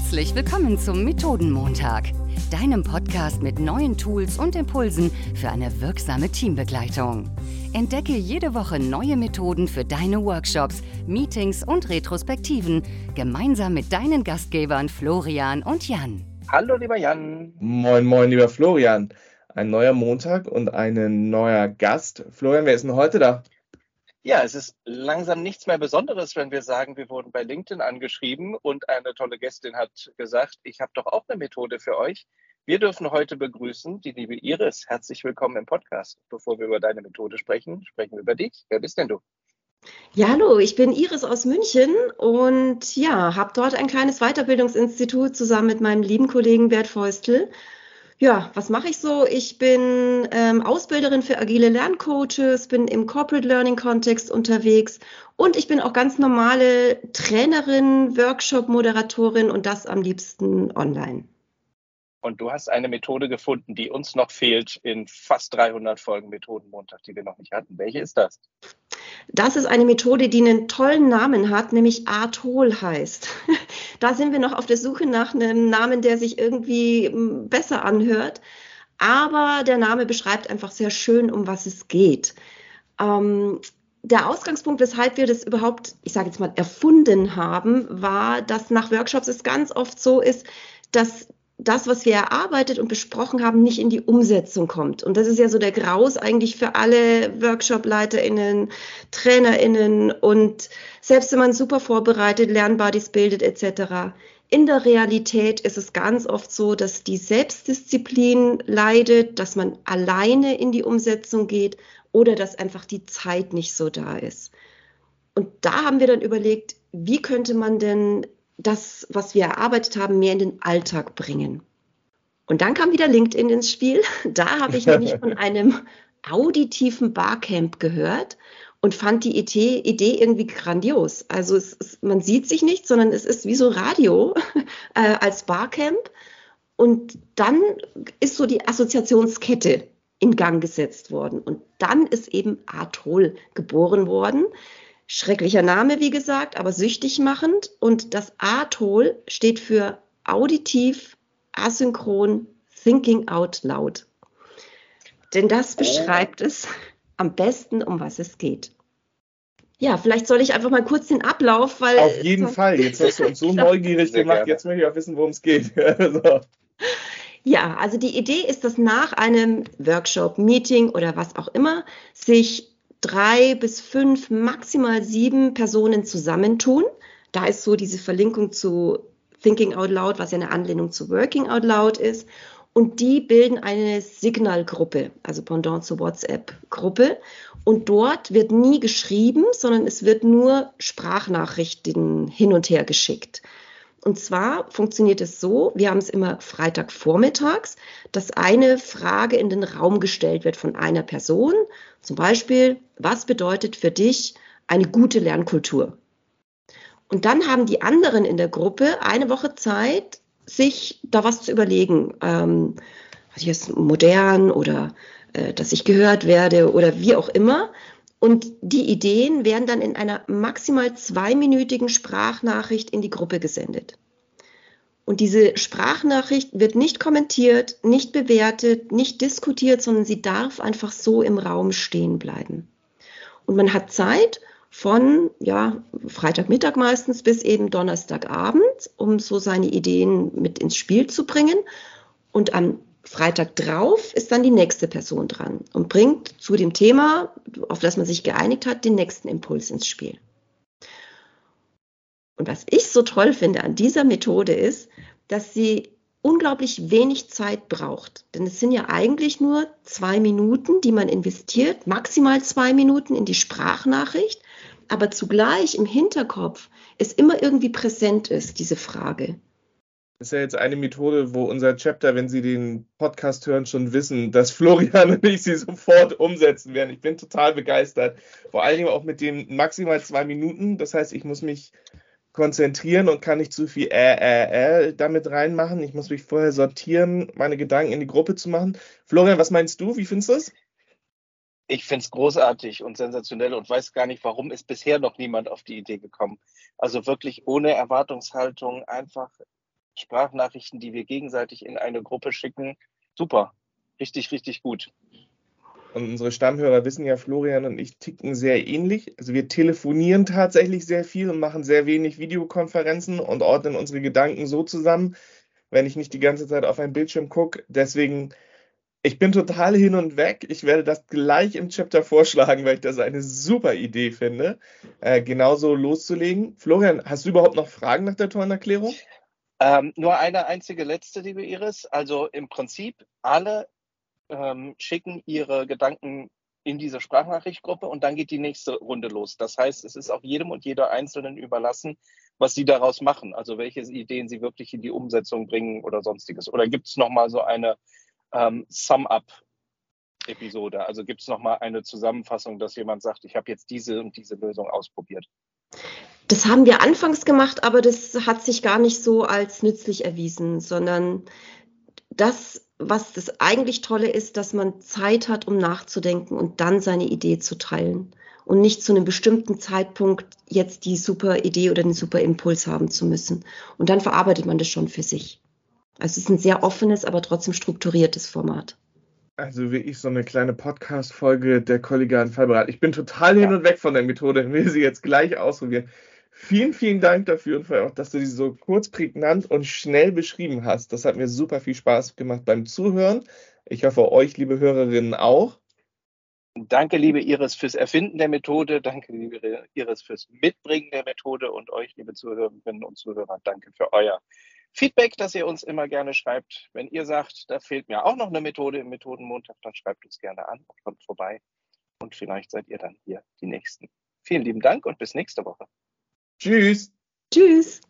Herzlich willkommen zum Methodenmontag, deinem Podcast mit neuen Tools und Impulsen für eine wirksame Teambegleitung. Entdecke jede Woche neue Methoden für deine Workshops, Meetings und Retrospektiven gemeinsam mit deinen Gastgebern Florian und Jan. Hallo, lieber Jan. Moin, moin, lieber Florian. Ein neuer Montag und ein neuer Gast. Florian, wer ist denn heute da? Ja, es ist langsam nichts mehr Besonderes, wenn wir sagen, wir wurden bei LinkedIn angeschrieben und eine tolle Gästin hat gesagt, ich habe doch auch eine Methode für euch. Wir dürfen heute begrüßen die liebe Iris. Herzlich willkommen im Podcast. Bevor wir über deine Methode sprechen, sprechen wir über dich. Wer bist denn du? Ja, hallo, ich bin Iris aus München und ja, habe dort ein kleines Weiterbildungsinstitut zusammen mit meinem lieben Kollegen Bert Feustel ja, was mache ich so? Ich bin ähm, Ausbilderin für agile Lerncoaches, bin im Corporate Learning Kontext unterwegs und ich bin auch ganz normale Trainerin, Workshop-Moderatorin und das am liebsten online. Und du hast eine Methode gefunden, die uns noch fehlt in fast 300 Folgen Methodenmontag, die wir noch nicht hatten. Welche ist das? Das ist eine Methode, die einen tollen Namen hat, nämlich Atol heißt. Da sind wir noch auf der Suche nach einem Namen, der sich irgendwie hm, besser anhört. Aber der Name beschreibt einfach sehr schön, um was es geht. Ähm, der Ausgangspunkt, weshalb wir das überhaupt, ich sage jetzt mal, erfunden haben, war, dass nach Workshops es ganz oft so ist, dass das, was wir erarbeitet und besprochen haben, nicht in die Umsetzung kommt. Und das ist ja so der Graus eigentlich für alle Workshop-LeiterInnen, TrainerInnen und selbst wenn man super vorbereitet, Lernbuddies bildet etc. In der Realität ist es ganz oft so, dass die Selbstdisziplin leidet, dass man alleine in die Umsetzung geht oder dass einfach die Zeit nicht so da ist. Und da haben wir dann überlegt, wie könnte man denn das, was wir erarbeitet haben, mehr in den Alltag bringen. Und dann kam wieder LinkedIn ins Spiel. Da habe ich nämlich von einem auditiven Barcamp gehört und fand die Idee, irgendwie grandios. Also es ist, man sieht sich nicht, sondern es ist wie so Radio äh, als Barcamp. Und dann ist so die Assoziationskette in Gang gesetzt worden. Und dann ist eben Atoll geboren worden. Schrecklicher Name, wie gesagt, aber süchtig machend. Und das ATOL steht für auditiv, asynchron, thinking out loud. Denn das beschreibt es am besten, um was es geht. Ja, vielleicht soll ich einfach mal kurz den Ablauf, weil. Auf jeden so Fall. Jetzt hast du uns so neugierig gemacht. Jetzt möchte ich auch wissen, worum es geht. so. Ja, also die Idee ist, dass nach einem Workshop, Meeting oder was auch immer sich drei bis fünf, maximal sieben Personen zusammentun. Da ist so diese Verlinkung zu Thinking Out Loud, was ja eine Anlehnung zu Working Out Loud ist. Und die bilden eine Signalgruppe, also Pendant zur WhatsApp-Gruppe. Und dort wird nie geschrieben, sondern es wird nur Sprachnachrichten hin und her geschickt. Und zwar funktioniert es so, wir haben es immer Freitagvormittags, dass eine Frage in den Raum gestellt wird von einer Person. Zum Beispiel, was bedeutet für dich eine gute Lernkultur? Und dann haben die anderen in der Gruppe eine Woche Zeit, sich da was zu überlegen. Ähm, was ist modern oder äh, dass ich gehört werde oder wie auch immer. Und die Ideen werden dann in einer maximal zweiminütigen Sprachnachricht in die Gruppe gesendet. Und diese Sprachnachricht wird nicht kommentiert, nicht bewertet, nicht diskutiert, sondern sie darf einfach so im Raum stehen bleiben. Und man hat Zeit von ja, Freitagmittag meistens bis eben Donnerstagabend, um so seine Ideen mit ins Spiel zu bringen. Und am Freitag drauf ist dann die nächste Person dran und bringt zu dem Thema, auf das man sich geeinigt hat, den nächsten Impuls ins Spiel. Und was ich so toll finde an dieser Methode ist, dass sie unglaublich wenig Zeit braucht. Denn es sind ja eigentlich nur zwei Minuten, die man investiert, maximal zwei Minuten in die Sprachnachricht, aber zugleich im Hinterkopf es immer irgendwie präsent ist, diese Frage. Ist ja jetzt eine Methode, wo unser Chapter, wenn Sie den Podcast hören, schon wissen, dass Florian und ich sie sofort umsetzen werden. Ich bin total begeistert. Vor allen Dingen auch mit den maximal zwei Minuten. Das heißt, ich muss mich konzentrieren und kann nicht zu viel äh, äh, äh damit reinmachen. Ich muss mich vorher sortieren, meine Gedanken in die Gruppe zu machen. Florian, was meinst du? Wie findest du es? Ich finde es großartig und sensationell und weiß gar nicht, warum ist bisher noch niemand auf die Idee gekommen. Also wirklich ohne Erwartungshaltung einfach Sprachnachrichten, die wir gegenseitig in eine Gruppe schicken. Super. Richtig, richtig gut. Und unsere Stammhörer wissen ja, Florian und ich ticken sehr ähnlich. Also wir telefonieren tatsächlich sehr viel und machen sehr wenig Videokonferenzen und ordnen unsere Gedanken so zusammen, wenn ich nicht die ganze Zeit auf ein Bildschirm gucke. Deswegen, ich bin total hin und weg. Ich werde das gleich im Chapter vorschlagen, weil ich das eine super Idee finde, äh, genauso loszulegen. Florian, hast du überhaupt noch Fragen nach der Torenerklärung? Ähm, nur eine einzige letzte, liebe Iris. Also im Prinzip alle ähm, schicken ihre Gedanken in diese Sprachnachrichtgruppe und dann geht die nächste Runde los. Das heißt, es ist auch jedem und jeder Einzelnen überlassen, was sie daraus machen, also welche Ideen sie wirklich in die Umsetzung bringen oder sonstiges. Oder gibt es nochmal so eine ähm, Sum-Up-Episode? Also gibt es nochmal eine Zusammenfassung, dass jemand sagt, ich habe jetzt diese und diese Lösung ausprobiert? Das haben wir anfangs gemacht, aber das hat sich gar nicht so als nützlich erwiesen, sondern das was das eigentlich Tolle ist, dass man Zeit hat, um nachzudenken und dann seine Idee zu teilen und nicht zu einem bestimmten Zeitpunkt jetzt die super Idee oder den super Impuls haben zu müssen. Und dann verarbeitet man das schon für sich. Also es ist ein sehr offenes, aber trotzdem strukturiertes Format. Also wie ich so eine kleine Podcast-Folge der kollegialen Fallberatung. Ich bin total hin und weg von der Methode, ich will sie jetzt gleich ausprobieren. Vielen, vielen Dank dafür und vor allem auch, dass du sie so kurz, prägnant und schnell beschrieben hast. Das hat mir super viel Spaß gemacht beim Zuhören. Ich hoffe, euch, liebe Hörerinnen, auch. Danke, liebe Iris, fürs Erfinden der Methode. Danke, liebe Iris, fürs Mitbringen der Methode. Und euch, liebe Zuhörerinnen und Zuhörer, danke für euer Feedback, das ihr uns immer gerne schreibt. Wenn ihr sagt, da fehlt mir auch noch eine Methode im Methodenmontag, dann schreibt uns gerne an und kommt vorbei. Und vielleicht seid ihr dann hier die Nächsten. Vielen lieben Dank und bis nächste Woche. Tschüss. Tschüss.